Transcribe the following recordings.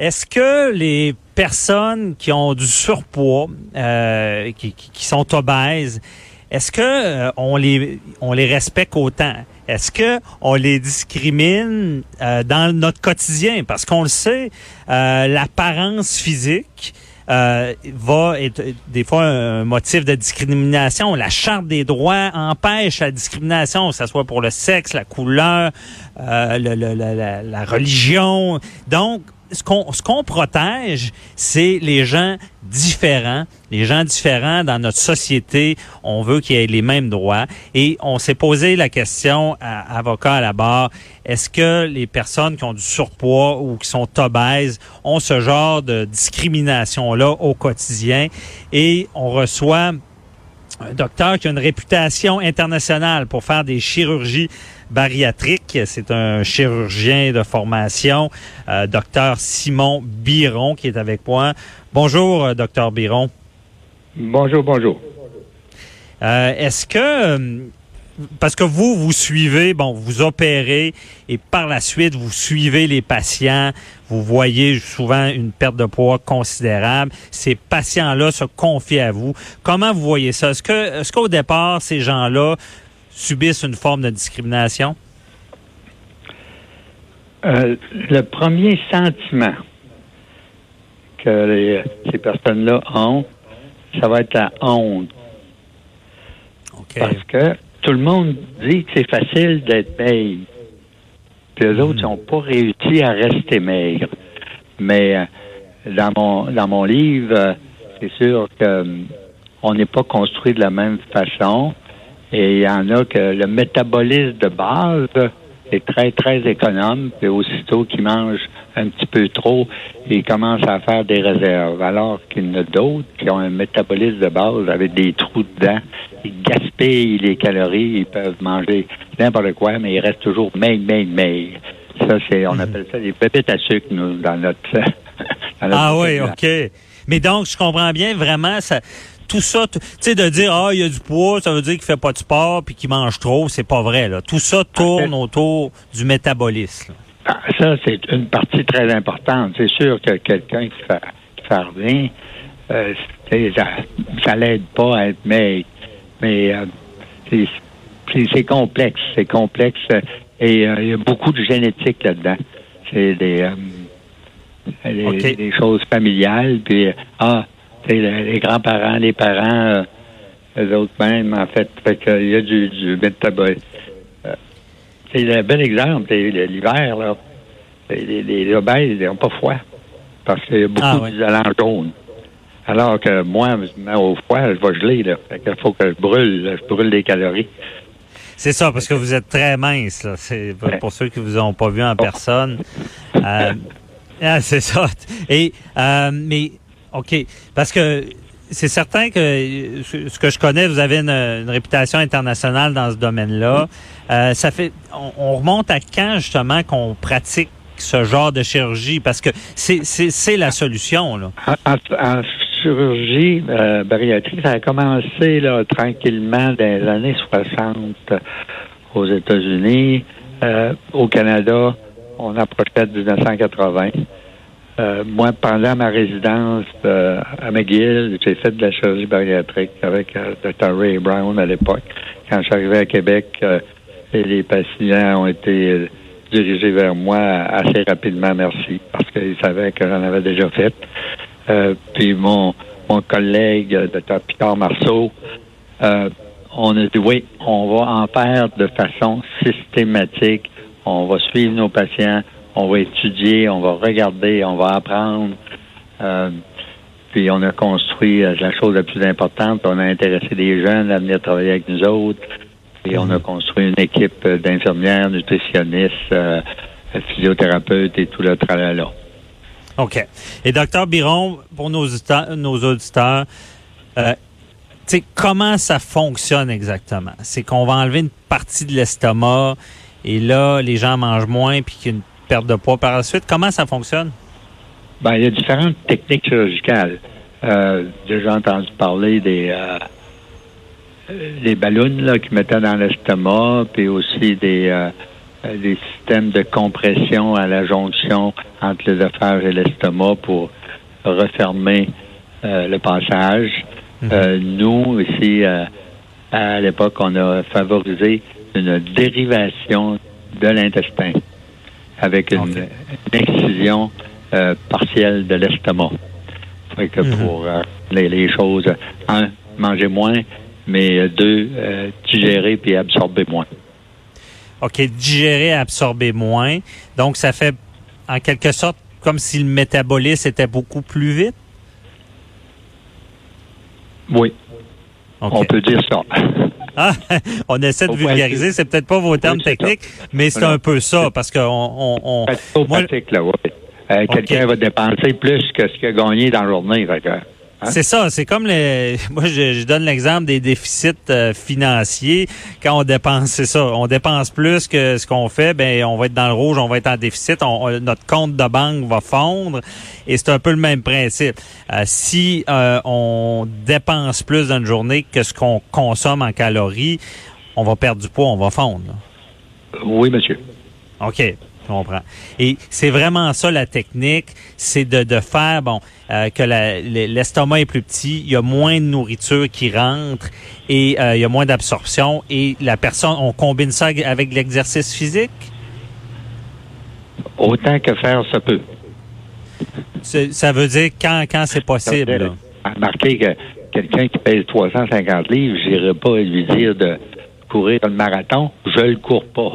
est-ce que les personnes qui ont du surpoids, euh, qui, sont obèses, est-ce que euh, on les on respecte autant? Est-ce que on les discrimine euh, dans notre quotidien? Parce qu'on le sait, l'apparence physique va être des fois un motif de discrimination. La Charte des droits empêche la discrimination, que ce soit pour le sexe, la couleur, euh, la, la religion. Donc, ce qu'on protège, c'est les gens différents, les gens différents dans notre société. On veut qu'ils aient les mêmes droits. Et on s'est posé la question à avocat à la barre est-ce que les personnes qui ont du surpoids ou qui sont obèses ont ce genre de discrimination là au quotidien? Et on reçoit un docteur qui a une réputation internationale pour faire des chirurgies bariatriques. C'est un chirurgien de formation, euh, docteur Simon Biron, qui est avec moi. Bonjour, euh, docteur Biron. Bonjour, bonjour. Euh, est-ce que parce que vous, vous suivez, bon, vous opérez et par la suite, vous suivez les patients, vous voyez souvent une perte de poids considérable. Ces patients-là se confient à vous. Comment vous voyez ça? Est-ce que, est-ce qu'au départ, ces gens-là subissent une forme de discrimination? Euh, le premier sentiment que ces personnes-là ont, ça va être la honte. Parce que tout le monde dit que c'est facile d'être maigre. Puis eux autres, ils n'ont pas réussi à rester maigres. Mais euh, dans mon dans mon livre, euh, c'est sûr que euh, on n'est pas construit de la même façon. Et il y en a que le métabolisme de base est très, très économe. Puis aussitôt qu'ils mangent un petit peu trop, ils commencent à faire des réserves. Alors qu'il y en a d'autres qui ont un métabolisme de base avec des trous dedans. Ils gaspillent les calories, ils peuvent manger n'importe quoi, mais ils restent toujours maigres, maigres, maigres. Ça, c'est, on mhm. appelle ça des pépites à sucre, nous, dans notre, Ah oui, OK. Mais donc, je comprends bien, vraiment, ça, tout ça, tu sais, de dire, ah, il y a du poids, ça veut dire qu'il fait pas de sport puis qu'il mange trop, c'est pas vrai, là. Tout ça tourne autour du métabolisme. Ah, ça, c'est une partie très importante. C'est sûr que quelqu'un qui fait, qui fait rien, euh, ça, ça l'aide pas à être maigre. Mais euh, c'est complexe. C'est complexe. Et euh, il y a beaucoup de génétique là-dedans. C'est des, des, des, choses familiales. Puis, ah, les grands-parents, les parents, les euh, autres mêmes, en fait. Fait qu'il y a du, du métabolisme. Euh, c'est un bel exemple, l'hiver, là. Les, les, obèses, ils n'ont pas froid. Parce qu'il y a beaucoup ah, d'isolants jaunes. Alors que moi, au froid, je vais geler, là. Fait qu'il faut que je brûle, je brûle des calories. C'est ça, parce que vous êtes très mince, là. C'est pour ceux qui vous ont pas vu en personne. Euh, ah, c'est ça. Et euh, mais OK. Parce que c'est certain que ce que je connais, vous avez une, réputation internationale dans ce domaine-là. Euh, ça fait, on, remonte à quand justement qu'on pratique ce genre de chirurgie? Parce que c'est la solution là. En, chirurgie euh, bariatrique, ça a commencé là, tranquillement dans les années 60 aux États-Unis, euh, au Canada, on approchait de 1980. Euh, moi, pendant ma résidence euh, à McGill, j'ai fait de la chirurgie bariatrique avec euh, Dr. Ray Brown à l'époque. Quand je suis arrivé à Québec, les patients ont été dirigés vers moi assez rapidement, merci, parce qu'ils savaient que j'en avais déjà fait. puis mon, mon collègue, Dr. Picard Marceau, on a dit oui, on va en faire de façon systématique. On va suivre nos patients on va étudier, on va regarder, on va apprendre. Euh, puis on a construit euh, la chose la plus importante, on a intéressé des jeunes à venir travailler avec nous autres. Et on a mhm. construit une équipe d'infirmières, nutritionnistes, euh, physiothérapeutes et tout le tralala. OK. Et docteur Biron, pour nos auditeurs, nos auditeurs euh, comment ça fonctionne exactement? C'est qu'on va enlever une partie de l'estomac et là, les gens mangent moins puis qu'il y a une perte de poids par la suite. Comment ça fonctionne? Ben, il y a différentes techniques chirurgicales. Euh, j'ai déjà entendu parler des euh, des ballons là, qu'ils mettaient dans l'estomac, puis aussi des, euh, euh, des systèmes de compression à la jonction entre l'œsophage et l'estomac pour refermer euh, le passage. Mhm. nous, ici, à l'époque, on a favorisé une dérivation de l'intestin avec une, excision partielle de l'estomac. que mhm. pour les, les, choses, un, manger moins, mais deux, digérer puis absorber moins. OK, digérer, absorber moins. Donc, ça fait en quelque sorte comme si le métabolisme était beaucoup plus vite? Oui. On peut dire ça. Ah, on essaie de vulgariser, c'est peut-être pas vos termes techniques, mais c'est un peu ça, parce qu'on... On, on, moi... là, euh, Quelqu'un va dépenser plus que ce qu'il a gagné dans la journée. Hein? C'est ça, c'est comme les. Moi, je, donne l'exemple des déficits euh, financiers. Quand on dépense, c'est ça, on dépense plus que ce qu'on fait, ben on va être dans le rouge, on va être en déficit, notre compte de banque va fondre, et c'est un peu le même principe. Euh, si euh, on dépense plus dans une journée que ce qu'on consomme en calories, on va perdre du poids, on va fondre. Oui, monsieur. OK comprends. Et c'est vraiment ça la technique, c'est de, de faire bon euh, que l'estomac est plus petit, il y a moins de nourriture qui rentre et euh, il y a moins d'absorption et la personne, on combine ça avec l'exercice physique? Autant que faire ça peut. Ça veut dire quand quand c'est possible. Remarquez que quelqu'un qui pèse 350 livres, j'irai pas lui dire de courir le marathon, je le cours pas.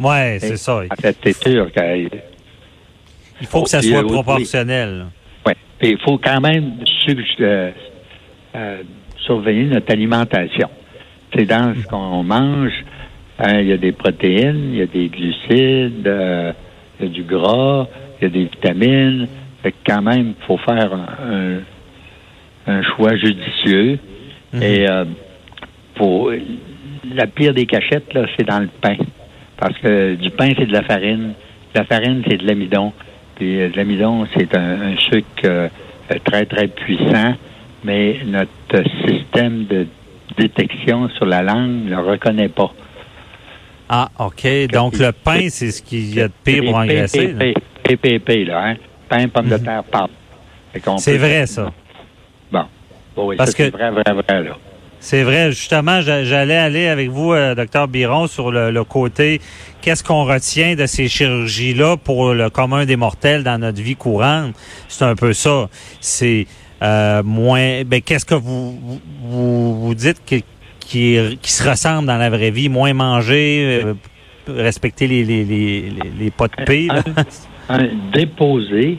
Oui, c'est ça. En fait, c'est sûr qu'il Il faut que ça soit proportionnel. Oui. Il faut quand même euh, euh, surveiller notre alimentation. C'est dans ce qu'on mange. Hein, il y a des protéines, il y a des glucides, euh, il y a du gras, il y a des vitamines. Fait que quand même, il faut faire un, un, choix judicieux. Mhm. Et pour la pire des cachettes, là, c'est dans le pain. Parce que du pain, c'est de la farine. La farine, c'est de l'amidon. Puis euh, l'amidon, c'est un, sucre euh, très, très puissant, mais notre système de détection sur la langue ne le reconnaît pas. Ah, OK. Donc, le pain, c'est ce qu'il y a de pire pour engraisser. PPP, là, hein? Pain, pomme de mhm. terre, pâte. C'est vrai, ça. Bon. oui, Parce que... c'est vrai, vrai, vrai, là. C'est vrai, justement, j'allais aller avec vous, euh, docteur Biron, sur le, côté qu'est-ce qu'on retient de ces chirurgies-là pour le commun des mortels dans notre vie courante? C'est un peu ça. C'est euh, moins. Ben, qu'est-ce que vous vous, vous dites qui, qui, se ressemble dans la vraie vie, moins manger, euh, respecter les les, les, les, pas de paix. déposer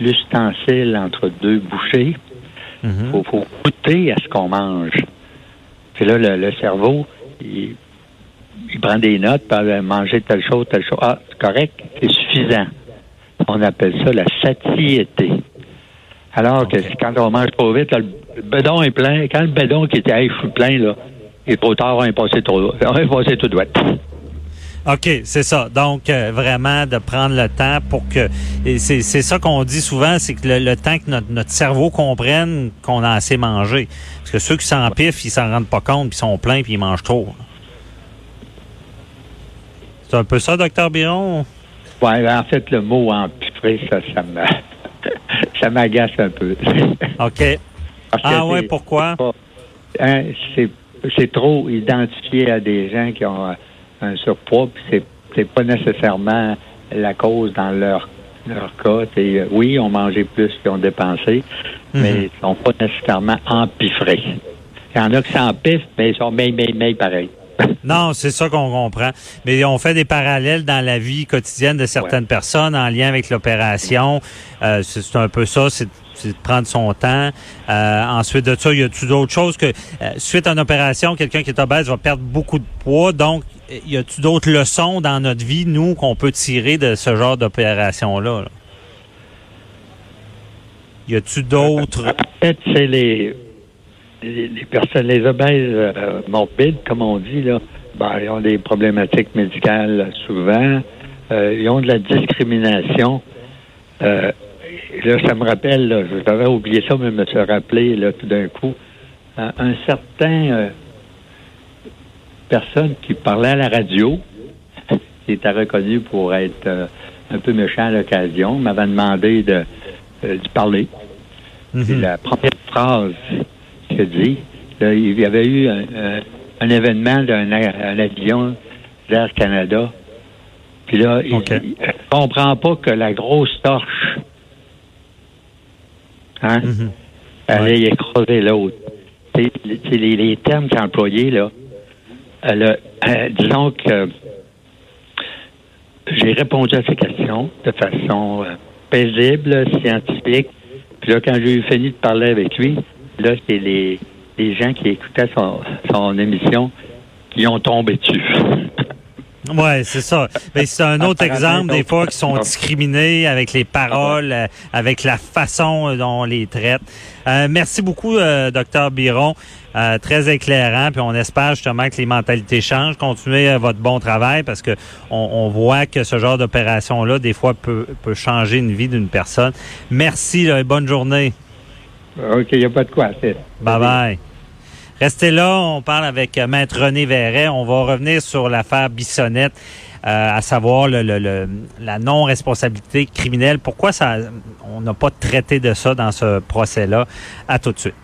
l'ustensile entre deux bouchées. Il mhm. faut, faut, goûter à ce qu'on mange. Puis là, le, cerveau, il, prend des notes, par manger telle chose, telle chose. Ah, c'est correct, c'est suffisant. On appelle ça la satiété. Alors que quand on mange trop vite, le bedon est plein. Quand le bedon qui était hey, je suis plein, là, il est trop tard, on est passé trop on est passé tout droit. OK, c'est ça. Donc, euh, vraiment, de prendre le temps pour que... C'est ça qu'on dit souvent, c'est que le, temps que notre, cerveau comprenne qu'on a assez mangé. Parce que ceux qui s'empiffent, ils s'en rendent pas compte, puis ils sont pleins, puis ils mangent trop. C'est un peu ça, docteur Biron? Oui, ben, en fait, le mot empiffré, ça, ça m'agace un peu. OK. ah ouais, pourquoi? Hein, c'est trop identifié à des gens qui ont un surpoids, puis c'est, c'est pas nécessairement la cause dans leur leur cas. C'est, euh, oui, on mangeait plus qu'ils ont dépensé, mhm. mais ils sont pas nécessairement empiffrés. Il y en a qui s'empiffrent, mais ils sont mais, mais, mais pareil. non, c'est ça qu'on comprend. Mais on fait des parallèles dans la vie quotidienne de certaines personnes en lien avec l'opération. Euh, c'est un peu ça, c'est de prendre son temps. Euh, ensuite de ça, il y a-tu d'autres choses que euh, suite à une opération, quelqu'un qui est obèse va perdre beaucoup de poids. Donc, y a-tu d'autres leçons dans notre vie, nous, qu'on peut tirer de ce genre d'opération-là? Y a-tu d'autres? En fait, c'est les les, personnes, les obèses euh, morbides, comme on dit, là, ben, ils ont des problématiques médicales souvent. Euh, ils ont de la discrimination. Euh, là, ça me rappelle, là, j'avais oublié ça, mais je me suis rappelé là, tout d'un coup, un certain personne qui parlait à la radio, qui était reconnu pour être euh, un peu méchant à l'occasion, m'avait demandé de, euh, parler. Mhm. la première phrase qu'il dit, il y avait eu un, événement d'un avion d'Air Canada. Puis là, il ne comprend pas que la grosse torche hein, mhm. allait écraser l'autre. C'est les, les, termes qu'il a employés, là. Euh, disons que j'ai répondu à ces questions de façon euh, paisible, scientifique. Puis là, quand j'ai eu fini de parler avec lui, là, c'est les, les gens qui écoutaient son, son émission qui ont tombé dessus. Ouais, c'est ça. Mais c'est un autre exemple des fois qui sont discriminés avec les paroles, euh, avec la façon dont on les traite. Euh, merci beaucoup, docteur Biron. Euh, très éclairant, puis on espère justement que les mentalités changent. Continuez votre bon travail parce que on, voit que ce genre d'opération-là, des fois, peut, peut changer une vie d'une personne. Merci, et bonne journée. OK, il n'y a pas de quoi. Bye bye. Restez là, on parle avec euh, Maître René Verret. On va revenir sur l'affaire Bissonnette, euh, à savoir le, la non-responsabilité criminelle. Pourquoi ça, on n'a pas traité de ça dans ce procès-là? À tout de suite.